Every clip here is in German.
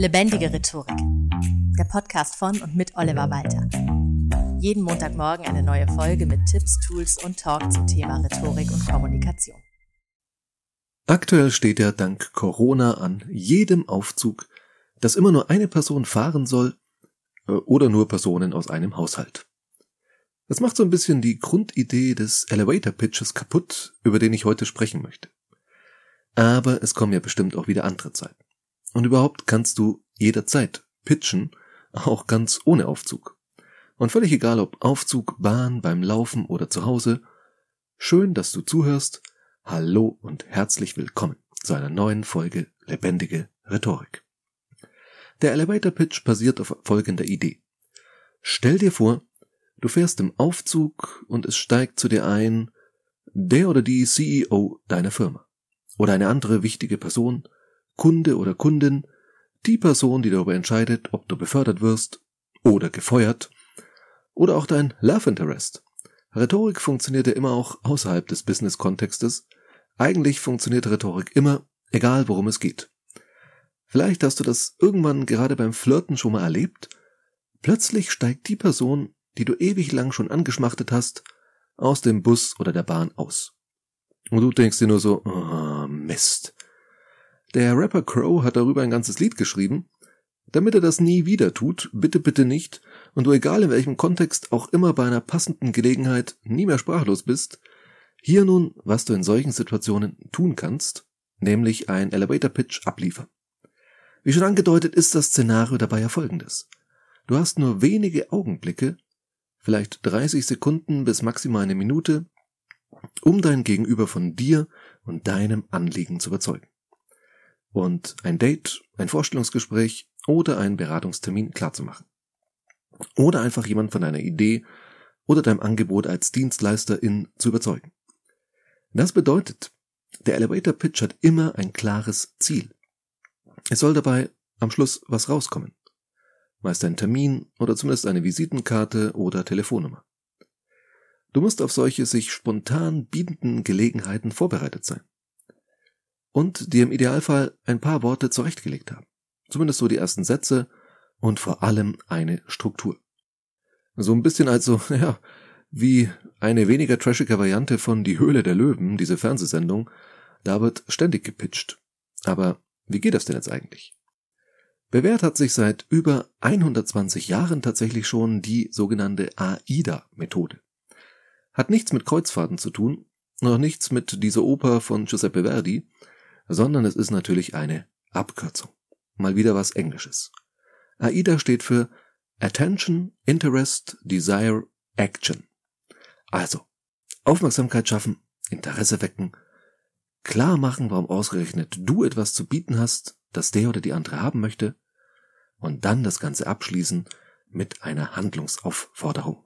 Lebendige Rhetorik. Der Podcast von und mit Oliver Walter. Jeden Montagmorgen eine neue Folge mit Tipps, Tools und Talk zum Thema Rhetorik und Kommunikation. Aktuell steht ja dank Corona an jedem Aufzug, dass immer nur eine Person fahren soll äh, oder nur Personen aus einem Haushalt. Das macht so ein bisschen die Grundidee des Elevator Pitches kaputt, über den ich heute sprechen möchte. Aber es kommen ja bestimmt auch wieder andere Zeiten. Und überhaupt kannst du jederzeit pitchen, auch ganz ohne Aufzug. Und völlig egal ob Aufzug, Bahn, beim Laufen oder zu Hause, schön, dass du zuhörst. Hallo und herzlich willkommen zu einer neuen Folge Lebendige Rhetorik. Der Elevator Pitch basiert auf folgender Idee. Stell dir vor, du fährst im Aufzug und es steigt zu dir ein der oder die CEO deiner Firma oder eine andere wichtige Person, Kunde oder Kundin, die Person, die darüber entscheidet, ob du befördert wirst oder gefeuert, oder auch dein Love Interest. Rhetorik funktioniert ja immer auch außerhalb des Business-Kontextes. Eigentlich funktioniert Rhetorik immer, egal worum es geht. Vielleicht hast du das irgendwann gerade beim Flirten schon mal erlebt. Plötzlich steigt die Person, die du ewig lang schon angeschmachtet hast, aus dem Bus oder der Bahn aus. Und du denkst dir nur so, oh, Mist. Der Rapper Crow hat darüber ein ganzes Lied geschrieben. Damit er das nie wieder tut, bitte, bitte nicht, und du egal in welchem Kontext auch immer bei einer passenden Gelegenheit nie mehr sprachlos bist, hier nun, was du in solchen Situationen tun kannst, nämlich ein Elevator Pitch abliefern. Wie schon angedeutet ist das Szenario dabei ja folgendes. Du hast nur wenige Augenblicke, vielleicht 30 Sekunden bis maximal eine Minute, um dein Gegenüber von dir und deinem Anliegen zu überzeugen. Und ein Date, ein Vorstellungsgespräch oder einen Beratungstermin klarzumachen. Oder einfach jemand von deiner Idee oder deinem Angebot als Dienstleisterin zu überzeugen. Das bedeutet, der Elevator Pitch hat immer ein klares Ziel. Es soll dabei am Schluss was rauskommen. Meist ein Termin oder zumindest eine Visitenkarte oder Telefonnummer. Du musst auf solche sich spontan bietenden Gelegenheiten vorbereitet sein. Und dir im Idealfall ein paar Worte zurechtgelegt haben. Zumindest so die ersten Sätze und vor allem eine Struktur. So ein bisschen also, ja, wie eine weniger trashige Variante von Die Höhle der Löwen, diese Fernsehsendung, da wird ständig gepitcht. Aber wie geht das denn jetzt eigentlich? Bewährt hat sich seit über 120 Jahren tatsächlich schon die sogenannte AIDA-Methode. Hat nichts mit Kreuzfahrten zu tun, noch nichts mit dieser Oper von Giuseppe Verdi, sondern es ist natürlich eine Abkürzung. Mal wieder was Englisches. AIDA steht für Attention, Interest, Desire, Action. Also, Aufmerksamkeit schaffen, Interesse wecken, klar machen, warum ausgerechnet du etwas zu bieten hast, das der oder die andere haben möchte, und dann das Ganze abschließen mit einer Handlungsaufforderung.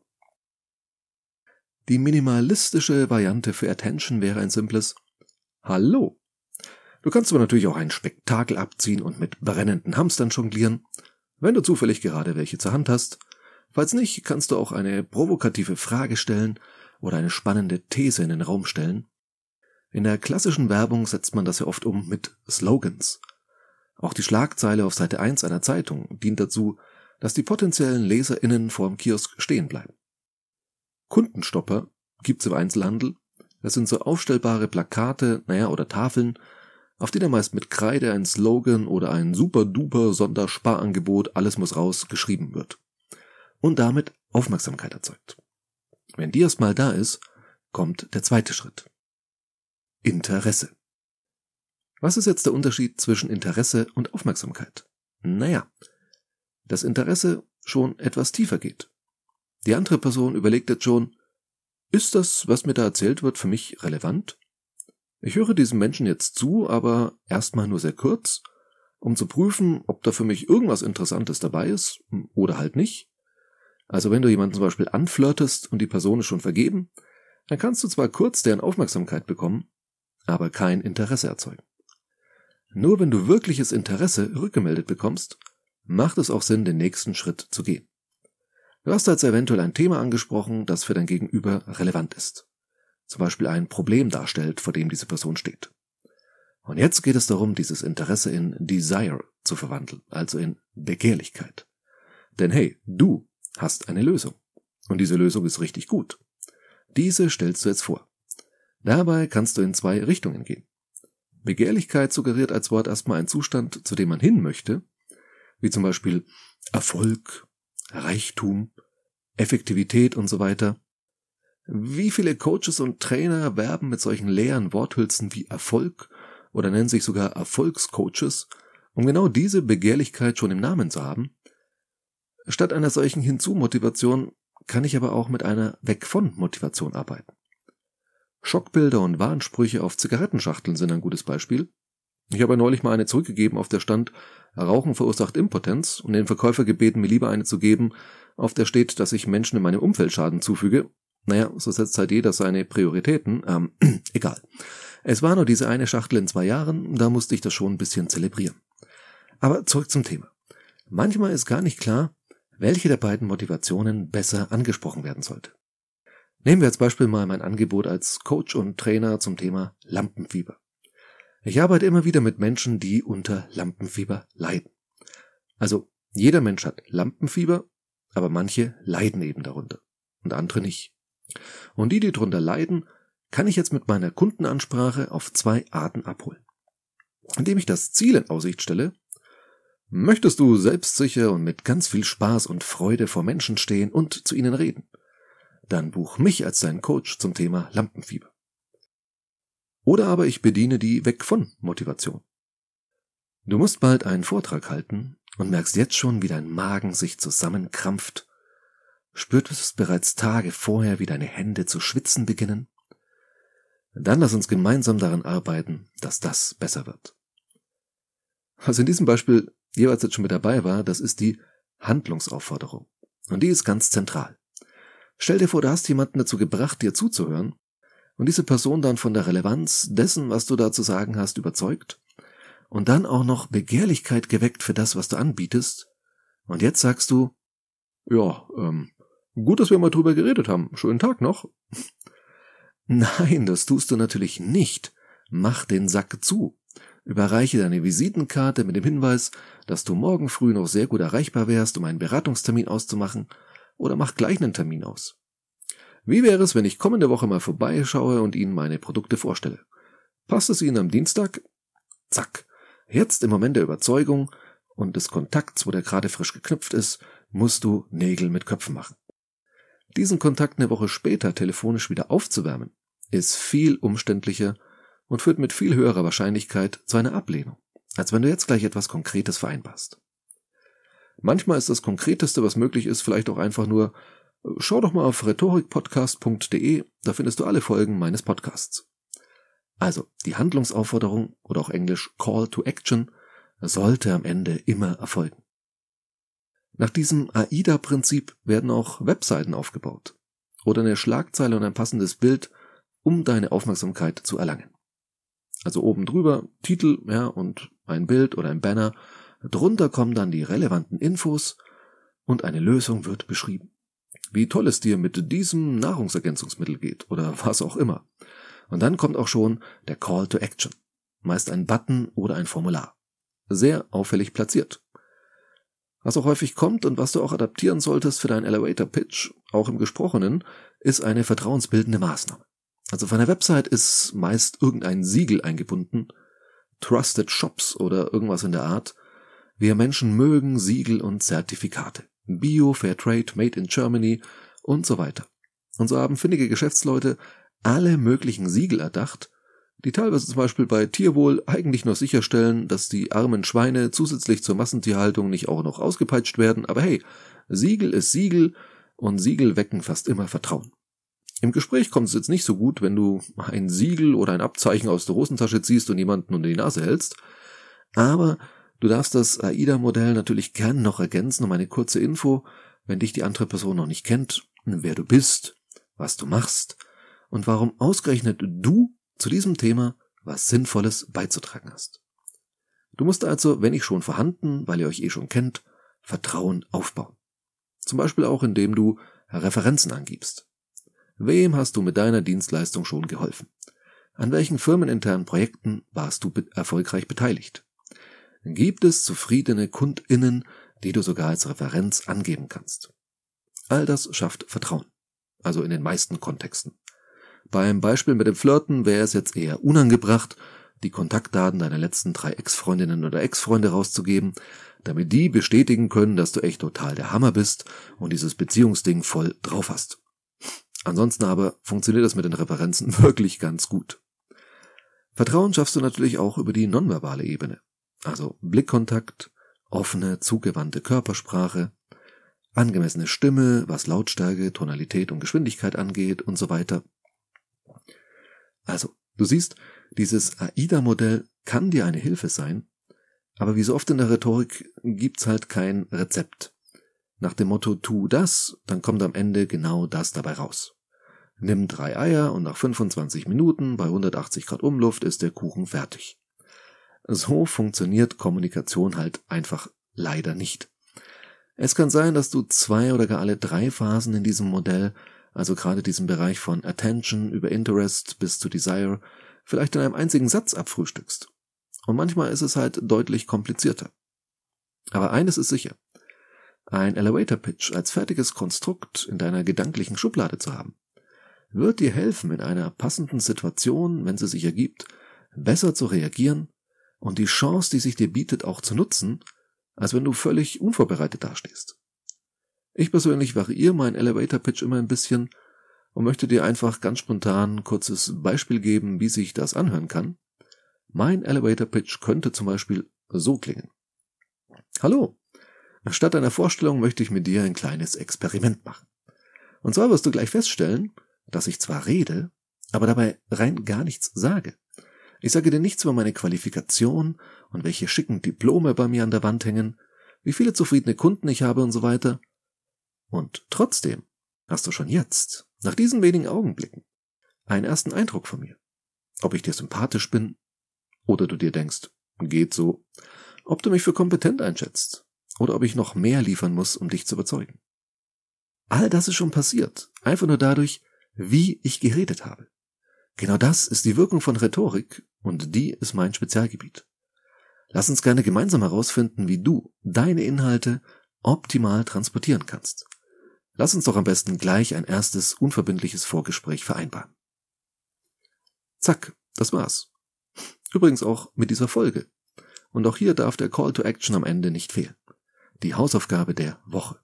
Die minimalistische Variante für Attention wäre ein simples Hallo. Du kannst aber natürlich auch ein Spektakel abziehen und mit brennenden Hamstern jonglieren, wenn du zufällig gerade welche zur Hand hast. Falls nicht, kannst du auch eine provokative Frage stellen oder eine spannende These in den Raum stellen. In der klassischen Werbung setzt man das ja oft um mit Slogans. Auch die Schlagzeile auf Seite 1 einer Zeitung dient dazu, dass die potenziellen LeserInnen vorm Kiosk stehen bleiben. Kundenstopper gibt's im Einzelhandel. Das sind so aufstellbare Plakate, naja, oder Tafeln, auf denen meist mit Kreide ein Slogan oder ein super-duper Sondersparangebot alles muss raus geschrieben wird. Und damit Aufmerksamkeit erzeugt. Wenn die erstmal da ist, kommt der zweite Schritt. Interesse. Was ist jetzt der Unterschied zwischen Interesse und Aufmerksamkeit? Naja, das Interesse schon etwas tiefer geht. Die andere Person überlegt jetzt schon, ist das, was mir da erzählt wird, für mich relevant? Ich höre diesem Menschen jetzt zu, aber erstmal nur sehr kurz, um zu prüfen, ob da für mich irgendwas Interessantes dabei ist oder halt nicht. Also wenn du jemanden zum Beispiel anflirtest und die Person ist schon vergeben, dann kannst du zwar kurz deren Aufmerksamkeit bekommen, aber kein Interesse erzeugen. Nur wenn du wirkliches Interesse rückgemeldet bekommst, macht es auch Sinn, den nächsten Schritt zu gehen. Du hast also eventuell ein Thema angesprochen, das für dein Gegenüber relevant ist. Zum Beispiel ein Problem darstellt, vor dem diese Person steht. Und jetzt geht es darum, dieses Interesse in Desire zu verwandeln, also in Begehrlichkeit. Denn hey, du hast eine Lösung. Und diese Lösung ist richtig gut. Diese stellst du jetzt vor. Dabei kannst du in zwei Richtungen gehen. Begehrlichkeit suggeriert als Wort erstmal einen Zustand, zu dem man hin möchte, wie zum Beispiel Erfolg, Reichtum, Effektivität und so weiter. Wie viele Coaches und Trainer werben mit solchen leeren Worthülsen wie Erfolg oder nennen sich sogar Erfolgscoaches, um genau diese Begehrlichkeit schon im Namen zu haben? Statt einer solchen Hinzu-Motivation kann ich aber auch mit einer Weg von Motivation arbeiten. Schockbilder und Warnsprüche auf Zigarettenschachteln sind ein gutes Beispiel. Ich habe neulich mal eine zurückgegeben, auf der stand Rauchen verursacht Impotenz und den Verkäufer gebeten, mir lieber eine zu geben, auf der steht, dass ich Menschen in meinem Umfeld Schaden zufüge. Naja, so setzt halt jeder seine Prioritäten. Ähm, egal. Es war nur diese eine Schachtel in zwei Jahren, da musste ich das schon ein bisschen zelebrieren. Aber zurück zum Thema. Manchmal ist gar nicht klar, welche der beiden Motivationen besser angesprochen werden sollte. Nehmen wir als Beispiel mal mein Angebot als Coach und Trainer zum Thema Lampenfieber. Ich arbeite immer wieder mit Menschen, die unter Lampenfieber leiden. Also jeder Mensch hat Lampenfieber, aber manche leiden eben darunter und andere nicht. Und die, die darunter leiden, kann ich jetzt mit meiner Kundenansprache auf zwei Arten abholen. Indem ich das Ziel in Aussicht stelle, möchtest du selbstsicher und mit ganz viel Spaß und Freude vor Menschen stehen und zu ihnen reden dann buch mich als deinen Coach zum Thema Lampenfieber. Oder aber ich bediene die Weg von Motivation. Du musst bald einen Vortrag halten und merkst jetzt schon, wie dein Magen sich zusammenkrampft. Spürtest bereits Tage vorher, wie deine Hände zu schwitzen beginnen? Dann lass uns gemeinsam daran arbeiten, dass das besser wird. Was in diesem Beispiel jeweils jetzt schon mit dabei war, das ist die Handlungsaufforderung. Und die ist ganz zentral. Stell dir vor, du hast jemanden dazu gebracht, dir zuzuhören, und diese Person dann von der Relevanz dessen, was du da zu sagen hast, überzeugt, und dann auch noch Begehrlichkeit geweckt für das, was du anbietest, und jetzt sagst du, ja, ähm, gut, dass wir mal drüber geredet haben. Schönen Tag noch. Nein, das tust du natürlich nicht. Mach den Sack zu. Überreiche deine Visitenkarte mit dem Hinweis, dass du morgen früh noch sehr gut erreichbar wärst, um einen Beratungstermin auszumachen oder macht gleich einen Termin aus. Wie wäre es, wenn ich kommende Woche mal vorbeischaue und Ihnen meine Produkte vorstelle? Passt es Ihnen am Dienstag? Zack. Jetzt im Moment der Überzeugung und des Kontakts, wo der gerade frisch geknüpft ist, musst du Nägel mit Köpfen machen. Diesen Kontakt eine Woche später telefonisch wieder aufzuwärmen, ist viel umständlicher und führt mit viel höherer Wahrscheinlichkeit zu einer Ablehnung, als wenn du jetzt gleich etwas Konkretes vereinbarst. Manchmal ist das Konkreteste, was möglich ist, vielleicht auch einfach nur, schau doch mal auf rhetorikpodcast.de, da findest du alle Folgen meines Podcasts. Also, die Handlungsaufforderung oder auch englisch Call to Action sollte am Ende immer erfolgen. Nach diesem AIDA-Prinzip werden auch Webseiten aufgebaut oder eine Schlagzeile und ein passendes Bild, um deine Aufmerksamkeit zu erlangen. Also oben drüber Titel, ja, und ein Bild oder ein Banner Drunter kommen dann die relevanten Infos und eine Lösung wird beschrieben. Wie toll es dir mit diesem Nahrungsergänzungsmittel geht oder was auch immer. Und dann kommt auch schon der Call to Action. Meist ein Button oder ein Formular. Sehr auffällig platziert. Was auch häufig kommt und was du auch adaptieren solltest für deinen Elevator Pitch, auch im Gesprochenen, ist eine vertrauensbildende Maßnahme. Also von der Website ist meist irgendein Siegel eingebunden, Trusted Shops oder irgendwas in der Art, wir Menschen mögen Siegel und Zertifikate. Bio, Fairtrade, Made in Germany und so weiter. Und so haben findige Geschäftsleute alle möglichen Siegel erdacht, die teilweise zum Beispiel bei Tierwohl eigentlich nur sicherstellen, dass die armen Schweine zusätzlich zur Massentierhaltung nicht auch noch ausgepeitscht werden, aber hey, Siegel ist Siegel und Siegel wecken fast immer Vertrauen. Im Gespräch kommt es jetzt nicht so gut, wenn du ein Siegel oder ein Abzeichen aus der Hosentasche ziehst und jemanden unter die Nase hältst, aber Du darfst das AIDA-Modell natürlich gern noch ergänzen. Um eine kurze Info, wenn dich die andere Person noch nicht kennt, wer du bist, was du machst und warum ausgerechnet du zu diesem Thema was Sinnvolles beizutragen hast. Du musst also, wenn ich schon vorhanden, weil ihr euch eh schon kennt, Vertrauen aufbauen. Zum Beispiel auch, indem du Referenzen angibst. Wem hast du mit deiner Dienstleistung schon geholfen? An welchen firmeninternen Projekten warst du erfolgreich beteiligt? gibt es zufriedene KundInnen, die du sogar als Referenz angeben kannst. All das schafft Vertrauen. Also in den meisten Kontexten. Beim Beispiel mit dem Flirten wäre es jetzt eher unangebracht, die Kontaktdaten deiner letzten drei Ex-Freundinnen oder Ex-Freunde rauszugeben, damit die bestätigen können, dass du echt total der Hammer bist und dieses Beziehungsding voll drauf hast. Ansonsten aber funktioniert das mit den Referenzen wirklich ganz gut. Vertrauen schaffst du natürlich auch über die nonverbale Ebene. Also Blickkontakt, offene, zugewandte Körpersprache, angemessene Stimme, was Lautstärke, Tonalität und Geschwindigkeit angeht und so weiter. Also, du siehst, dieses AIDA-Modell kann dir eine Hilfe sein, aber wie so oft in der Rhetorik gibt's halt kein Rezept. Nach dem Motto tu das, dann kommt am Ende genau das dabei raus. Nimm drei Eier und nach 25 Minuten bei 180 Grad Umluft ist der Kuchen fertig. So funktioniert Kommunikation halt einfach leider nicht. Es kann sein, dass du zwei oder gar alle drei Phasen in diesem Modell, also gerade diesen Bereich von Attention über Interest bis zu Desire, vielleicht in einem einzigen Satz abfrühstückst. Und manchmal ist es halt deutlich komplizierter. Aber eines ist sicher. Ein Elevator Pitch als fertiges Konstrukt in deiner gedanklichen Schublade zu haben, wird dir helfen, in einer passenden Situation, wenn sie sich ergibt, besser zu reagieren und die Chance, die sich dir bietet, auch zu nutzen, als wenn du völlig unvorbereitet dastehst. Ich persönlich variiere meinen Elevator Pitch immer ein bisschen und möchte dir einfach ganz spontan ein kurzes Beispiel geben, wie sich das anhören kann. Mein Elevator Pitch könnte zum Beispiel so klingen. Hallo, statt einer Vorstellung möchte ich mit dir ein kleines Experiment machen. Und zwar wirst du gleich feststellen, dass ich zwar rede, aber dabei rein gar nichts sage. Ich sage dir nichts über meine Qualifikation und welche schicken Diplome bei mir an der Wand hängen, wie viele zufriedene Kunden ich habe und so weiter. Und trotzdem hast du schon jetzt, nach diesen wenigen Augenblicken, einen ersten Eindruck von mir. Ob ich dir sympathisch bin oder du dir denkst, geht so, ob du mich für kompetent einschätzt oder ob ich noch mehr liefern muss, um dich zu überzeugen. All das ist schon passiert, einfach nur dadurch, wie ich geredet habe. Genau das ist die Wirkung von Rhetorik und die ist mein Spezialgebiet. Lass uns gerne gemeinsam herausfinden, wie du deine Inhalte optimal transportieren kannst. Lass uns doch am besten gleich ein erstes unverbindliches Vorgespräch vereinbaren. Zack, das war's. Übrigens auch mit dieser Folge. Und auch hier darf der Call to Action am Ende nicht fehlen. Die Hausaufgabe der Woche.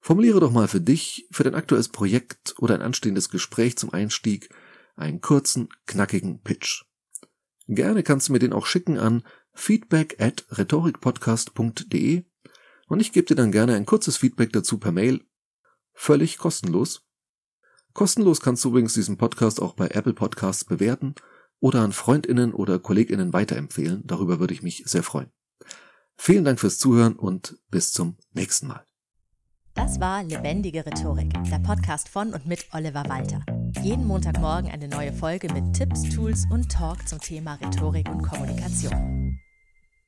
Formuliere doch mal für dich, für dein aktuelles Projekt oder ein anstehendes Gespräch zum Einstieg einen kurzen, knackigen Pitch. Gerne kannst du mir den auch schicken an feedback at rhetorikpodcast.de und ich gebe dir dann gerne ein kurzes Feedback dazu per Mail. Völlig kostenlos. Kostenlos kannst du übrigens diesen Podcast auch bei Apple Podcasts bewerten oder an Freundinnen oder Kolleginnen weiterempfehlen. Darüber würde ich mich sehr freuen. Vielen Dank fürs Zuhören und bis zum nächsten Mal. Das war Lebendige Rhetorik, der Podcast von und mit Oliver Walter. Jeden Montagmorgen eine neue Folge mit Tipps, Tools und Talk zum Thema Rhetorik und Kommunikation.